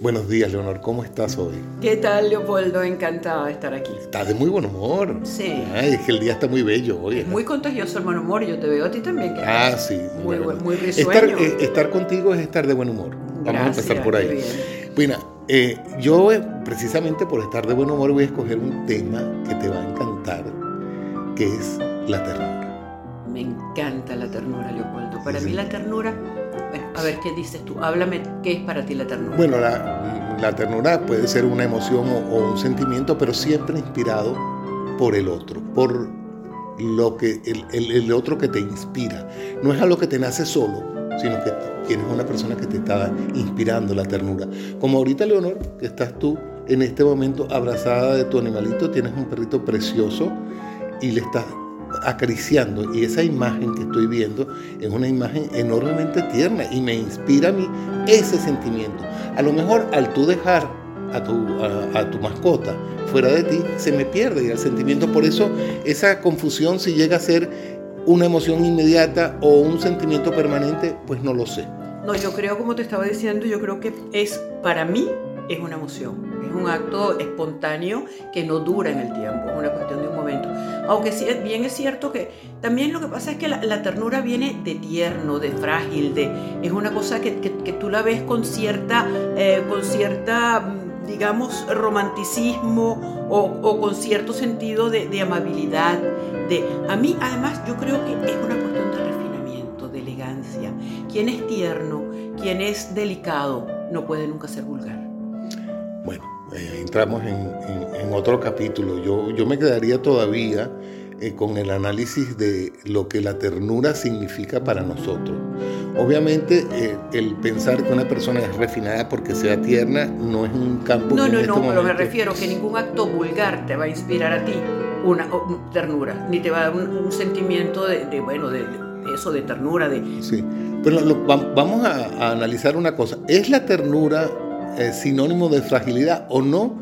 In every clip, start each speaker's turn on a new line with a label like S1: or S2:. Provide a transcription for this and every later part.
S1: Buenos días, Leonor. ¿Cómo estás hoy?
S2: ¿Qué tal, Leopoldo? Encantada de estar aquí.
S1: Estás de muy buen humor.
S2: Sí.
S1: Ay, es que el día está muy bello hoy.
S2: Es muy contagioso el buen humor. Yo te veo a ti también. Que
S1: ah, sí.
S2: Muy, muy, muy
S1: estar, eh, estar, contigo es estar de buen humor. Vamos a empezar por ahí. Bueno, eh, yo eh, precisamente por estar de buen humor voy a escoger un tema que te va a encantar, que es la ternura.
S2: Me encanta la ternura, Leopoldo. Para mí la ternura a ver, ¿qué dices tú? Háblame, ¿qué es para ti la ternura?
S1: Bueno, la, ternura puede ser una emoción o, un sentimiento, pero siempre inspirado por el otro, por lo que el, otro que te inspira. No es algo que te nace solo, sino que tienes una persona que te está inspirando la ternura. Como ahorita, Leonor, que estás tú en este momento abrazada de tu animalito, tienes un perrito precioso y le estás acariciando y esa imagen que estoy viendo es una imagen enormemente tierna y me inspira a mí ese sentimiento. A lo mejor al tú dejar a tu, a, tu mascota fuera de ti, se me pierde el sentimiento. Por eso esa confusión si llega a ser una emoción inmediata o un sentimiento permanente, pues no lo sé.
S2: No, yo creo, como te estaba diciendo, yo creo que es para mí es una emoción, es un acto espontáneo que no dura en el tiempo, es una cuestión de un momento. Aunque sí, bien es cierto que también lo que pasa es que la, ternura viene de tierno, de frágil, de, es una cosa que, que, tú la ves con cierta, eh, con cierta digamos, romanticismo o, o con cierto sentido de, de, amabilidad. De, a mí, además, yo creo que es una cuestión de refinamiento, de elegancia. Quien es tierno, quien es delicado, no puede nunca ser vulgar.
S1: Bueno, eh, entramos en, otro capítulo. Yo, yo me quedaría todavía eh, con el análisis de lo que la ternura significa para nosotros. Obviamente, eh, el pensar que una persona es refinada porque sea tierna no es un campo.
S2: No, no, este no, pero me refiero que ningún acto vulgar te va a inspirar a ti una ternura, ni te va a dar un, sentimiento de, bueno, de, eso, de ternura. De...
S1: Sí, pero vamos a, a analizar una cosa. ¿Es la ternura sinónimo de fragilidad o no.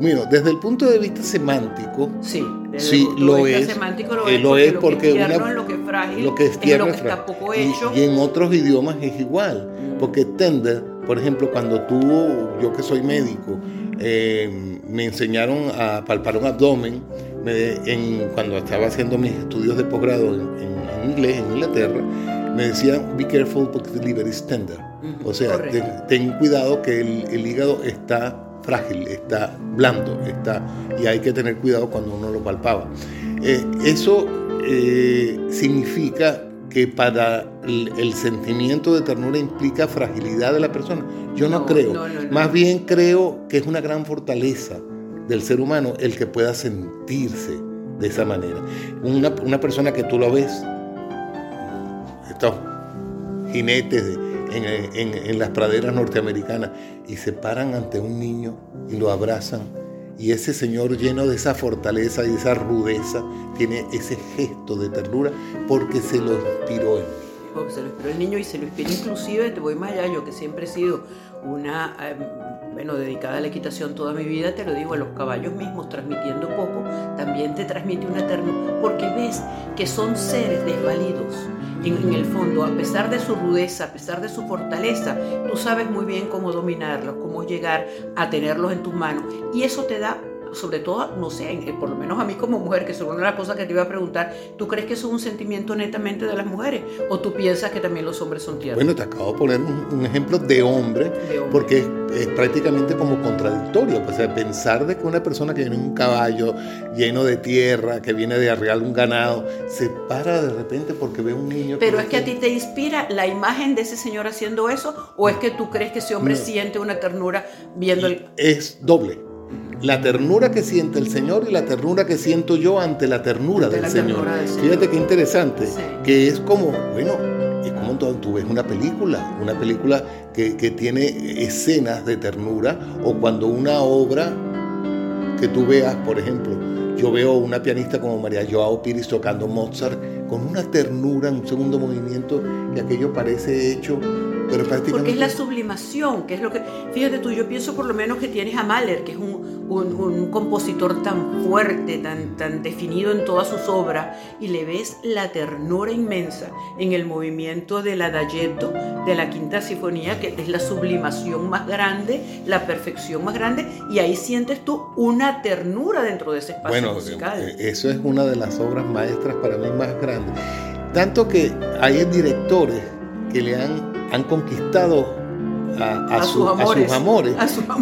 S1: Mira, desde el punto de vista semántico,
S2: sí,
S1: sí lo, es,
S2: semántico lo, es, lo es porque, lo que es frágil, lo que es, tierno, lo que está poco hecho.
S1: Y, en otros idiomas es igual, mm. porque tender, por ejemplo, cuando tú, yo que soy médico, eh, me enseñaron a palpar un abdomen, en, cuando estaba haciendo mis estudios de posgrado en, inglés en Inglaterra, me decían, be careful porque the liver is tender. O sea, ten, cuidado que el, hígado está frágil, está blando, está, y hay que tener cuidado cuando uno lo palpaba. Eh, eso eh, significa que para el, sentimiento de ternura implica fragilidad de la persona. Yo no, creo. Más bien creo que es una gran fortaleza del ser humano el que pueda sentirse de esa manera. Una, una persona que tú lo ves, estos jinetes de, en, las praderas norteamericanas y se paran ante un niño y lo abrazan. Y ese señor lleno de esa fortaleza y esa rudeza tiene ese gesto de ternura porque se lo inspiró él.
S2: Porque se lo inspiró el niño y se lo inspiró inclusive, te voy más allá, yo que siempre he sido una, em, bueno, dedicada a la equitación toda mi vida, te lo digo, a los caballos mismos, transmitiendo poco, también te transmite una ternura, porque ves que son seres desvalidos en, el fondo, a pesar de su rudeza, a pesar de su fortaleza, tú sabes muy bien cómo dominarlos, cómo llegar a tenerlos en tus manos. Y eso te da sobre todo, no sé, por lo menos a mí como mujer, que es una de las cosas que te iba a preguntar, ¿tú crees que eso es un sentimiento netamente de las mujeres? ¿O tú piensas que también los hombres son tiernos?
S1: Bueno, te acabo de poner un, ejemplo de hombre, porque es, prácticamente como contradictorio, pues, pensar de que una persona que viene en un caballo lleno de tierra, que viene de arrear un ganado, se para de repente porque ve un niño.
S2: Pero es que a ti te inspira la imagen de ese señor haciendo eso, o es que tú crees que ese hombre siente una ternura viendo el...
S1: Es doble la ternura que siente el Señor y la ternura que siento yo ante la ternura, del, Señor. Fíjate qué interesante, que es como, bueno, es como tú ves una película, una película que, tiene escenas de ternura, o cuando una obra que tú veas, por ejemplo, yo veo una pianista como María Joao Piris tocando Mozart con una ternura en un segundo movimiento y aquello parece hecho Pero
S2: Porque es la sublimación, que es lo que... Fíjate tú, yo pienso por lo menos que tienes a Mahler, que es un, un, compositor tan fuerte, tan, tan definido en todas sus obras, y le ves la ternura inmensa en el movimiento del adagietto de la Quinta Sinfonía, que es la sublimación más grande, la perfección más grande, y ahí sientes tú una ternura dentro de ese espacio
S1: bueno,
S2: musical.
S1: Eh, eso es una de las obras maestras para mí más grandes. Tanto que hay directores que le han, han conquistado a, sus, amores,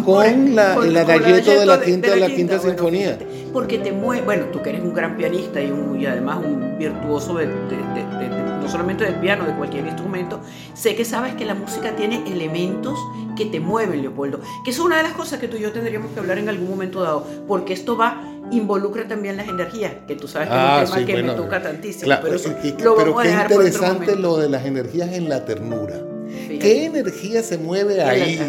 S1: con la, el adagietto de la quinta, de la quinta, sinfonía.
S2: porque te mueve, bueno, tú que eres un gran pianista y, y además un virtuoso de, no solamente del piano, de cualquier instrumento, sé que sabes que la música tiene elementos que te mueven, Leopoldo. Que es una de las cosas que tú y yo tendríamos que hablar en algún momento dado, porque esto va involucra también las energías, que tú sabes que es un ah, tema que me toca tantísimo. pero, eso lo vamos
S1: qué
S2: a dejar
S1: interesante lo de las energías en la ternura. ¿Qué energía se mueve ahí?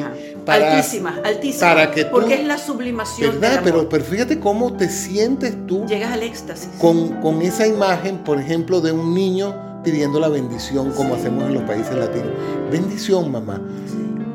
S2: Para, altísima, altísima. Para que porque es la sublimación.
S1: ¿Verdad? Pero, pero fíjate cómo te sientes tú.
S2: Llegas al éxtasis.
S1: Con, con esa imagen, por ejemplo, de un niño pidiendo la bendición, como hacemos en los países latinos. Bendición, mamá.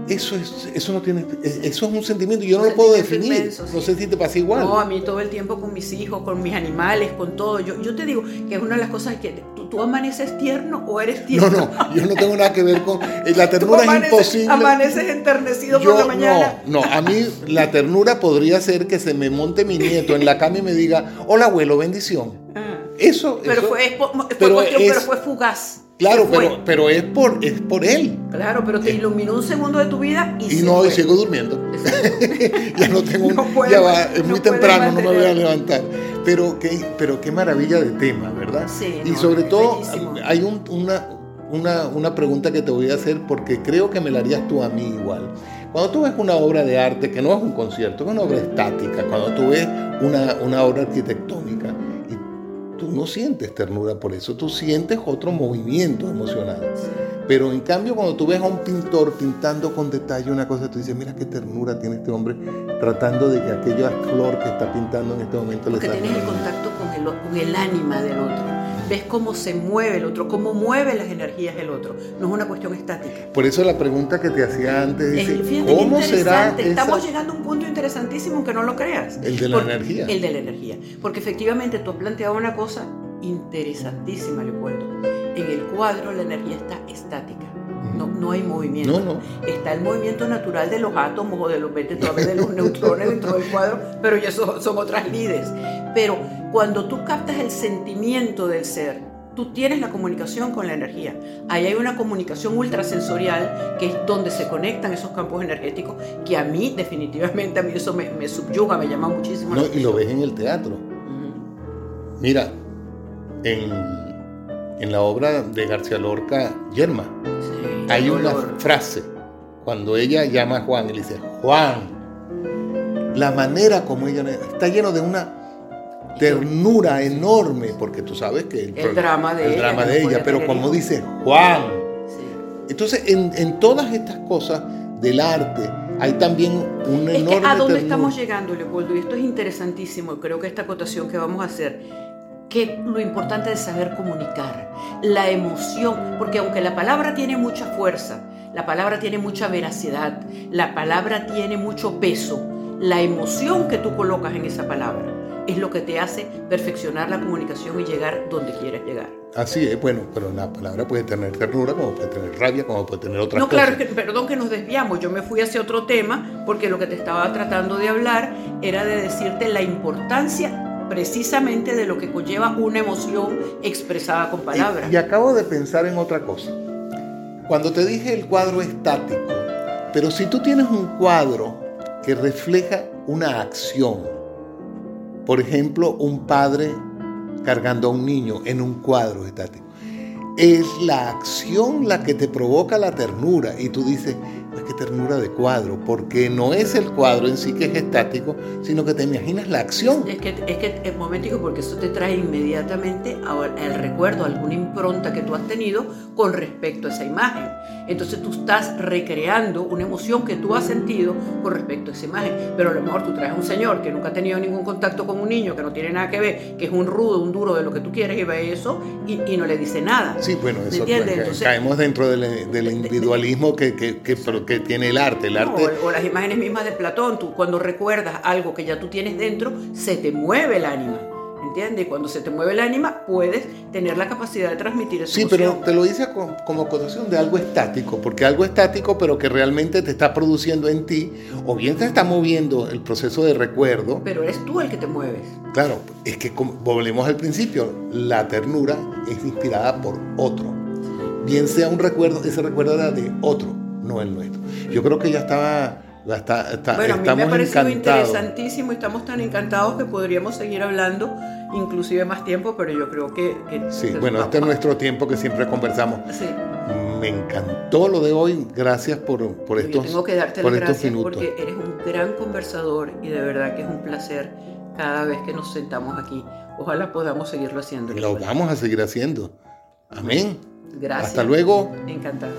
S1: Eso, es, eso no tiene, eso es un sentimiento, yo no lo puedo definir. No sé si te pasa igual.
S2: No, a mí todo el tiempo con mis hijos, con mis animales, con todo. Yo, yo te digo que es una de las cosas que tú, tú amaneces tierno o eres tierno.
S1: No, no, yo no tengo nada que ver con. Eh, la ternura es imposible.
S2: Amaneces enternecido por la mañana.
S1: No, no, a mí la ternura podría ser que se me monte mi nieto en la cama y me diga: Hola, abuelo, bendición. Ah. Eso.
S2: Pero, fue, pero, pero fue fugaz.
S1: Claro, pero, pero es, por, es por él.
S2: Claro, pero te eh, iluminó un segundo de tu vida y,
S1: y no, y sigo durmiendo. ya no tengo, ya va, es muy temprano, no me voy a levantar. Pero qué, pero qué maravilla de tema, ¿verdad?
S2: Sí.
S1: Y sobre todo hay una, una, una pregunta que te voy a hacer porque creo que me la harías tú a mí igual. Cuando tú ves una obra de arte que no es un concierto, es una obra estática, cuando tú ves una, una obra arquitectónica, no sientes ternura por eso, tú sientes otro movimiento emocional. Pero en cambio, cuando tú ves a un pintor pintando con detalle una cosa, tú dices, mira qué ternura tiene este hombre tratando de que aquella flor que está pintando en este momento
S2: Porque le tienes el contacto con el, con el ánima del otro. Ves cómo se mueve el otro, cómo mueve las energías del otro. No es una cuestión estática.
S1: Por eso la pregunta que te hacía antes es, ¿cómo será?
S2: Estamos llegando a un punto interesantísimo, aunque no lo creas.
S1: El de la energía.
S2: El de la energía. Porque efectivamente tú has planteado una cosa interesantísima, Leopoldo. En el cuadro la energía está estática. No, no hay movimiento.
S1: No, no.
S2: Está el movimiento natural de los átomos o de los, de los neutrones dentro del cuadro, pero ya son, son otras lides. Pero cuando tú captas el sentimiento del ser, tú tienes la comunicación con la energía. Ahí hay una comunicación ultrasensorial que es donde se conectan esos campos energéticos que a mí definitivamente, a mí eso me, me subyuga, me llama muchísimo.
S1: No, y lo ves en el teatro. Mira, en, en, la obra de García Lorca, Yerma, hay una frase cuando ella llama a Juan y le dice, Juan, la manera como ella está lleno de una ternura enorme, porque tú sabes que
S2: el, drama de
S1: el ella, drama de ella pero como dice Juan. Entonces, en, en, todas estas cosas del arte hay también un enorme.
S2: Que ¿A dónde estamos llegando, Leopoldo? Y esto es interesantísimo. Creo que esta acotación que vamos a hacer que lo importante es saber comunicar, la emoción, porque aunque la palabra tiene mucha fuerza, la palabra tiene mucha veracidad, la palabra tiene mucho peso, la emoción que tú colocas en esa palabra es lo que te hace perfeccionar la comunicación y llegar donde quieres llegar.
S1: Así es, bueno, pero la palabra puede tener ternura, como puede tener rabia, como puede tener otras
S2: no,
S1: cosas.
S2: No, claro, perdón que nos desviamos, yo me fui hacia otro tema porque lo que te estaba tratando de hablar era de decirte la importancia precisamente de lo que conlleva una emoción expresada con palabras.
S1: Y, y acabo de pensar en otra cosa. Cuando te dije el cuadro estático, pero si tú tienes un cuadro que refleja una acción, por ejemplo, un padre cargando a un niño en un cuadro estático. Es la acción la que te provoca la ternura y tú dices, Ay, qué ternura de cuadro, porque no es el cuadro en sí que es estático, sino que te imaginas la acción.
S2: Es que, es que es momentico, porque eso te trae inmediatamente el recuerdo, alguna impronta que tú has tenido con respecto a esa imagen. Entonces tú estás recreando una emoción que tú has sentido con respecto a esa imagen. Pero a lo mejor tú traes a un señor que nunca ha tenido ningún contacto con un niño, que no tiene nada que ver, que es un rudo, un duro de lo que tú quieres y ve eso y, y no le dice nada.
S1: Sí, bueno, eso caemos dentro del, del individualismo que, que, que, que, tiene el arte. El arte...
S2: o, las imágenes mismas de Platón, tú cuando recuerdas algo que ya tú tienes dentro, se te mueve el ánima. ¿Entiendes? Y cuando se te mueve el ánima, puedes tener la capacidad de transmitir eso.
S1: Sí, pero te lo dice como, cotación de algo estático, porque algo estático, pero que realmente te está produciendo en ti, o bien te está moviendo el proceso de recuerdo.
S2: Pero eres tú el que te mueves.
S1: Claro, es que volvemos al principio, la ternura es inspirada por otro. Bien sea un recuerdo, ese recuerdo era de otro, no el nuestro. Yo creo que ya estaba
S2: bueno, a mí me ha parecido interesantísimo estamos tan encantados que podríamos seguir hablando inclusive más tiempo, pero yo creo que...
S1: sí, bueno, este es nuestro tiempo que siempre conversamos. Sí. Me encantó lo de hoy, gracias por, por estos,
S2: tengo que darte por las gracias porque eres un gran conversador y de verdad que es un placer cada vez que nos sentamos aquí. Ojalá podamos seguirlo haciendo.
S1: Lo vamos a seguir haciendo. Amén.
S2: Gracias.
S1: Hasta luego.
S2: Encantado.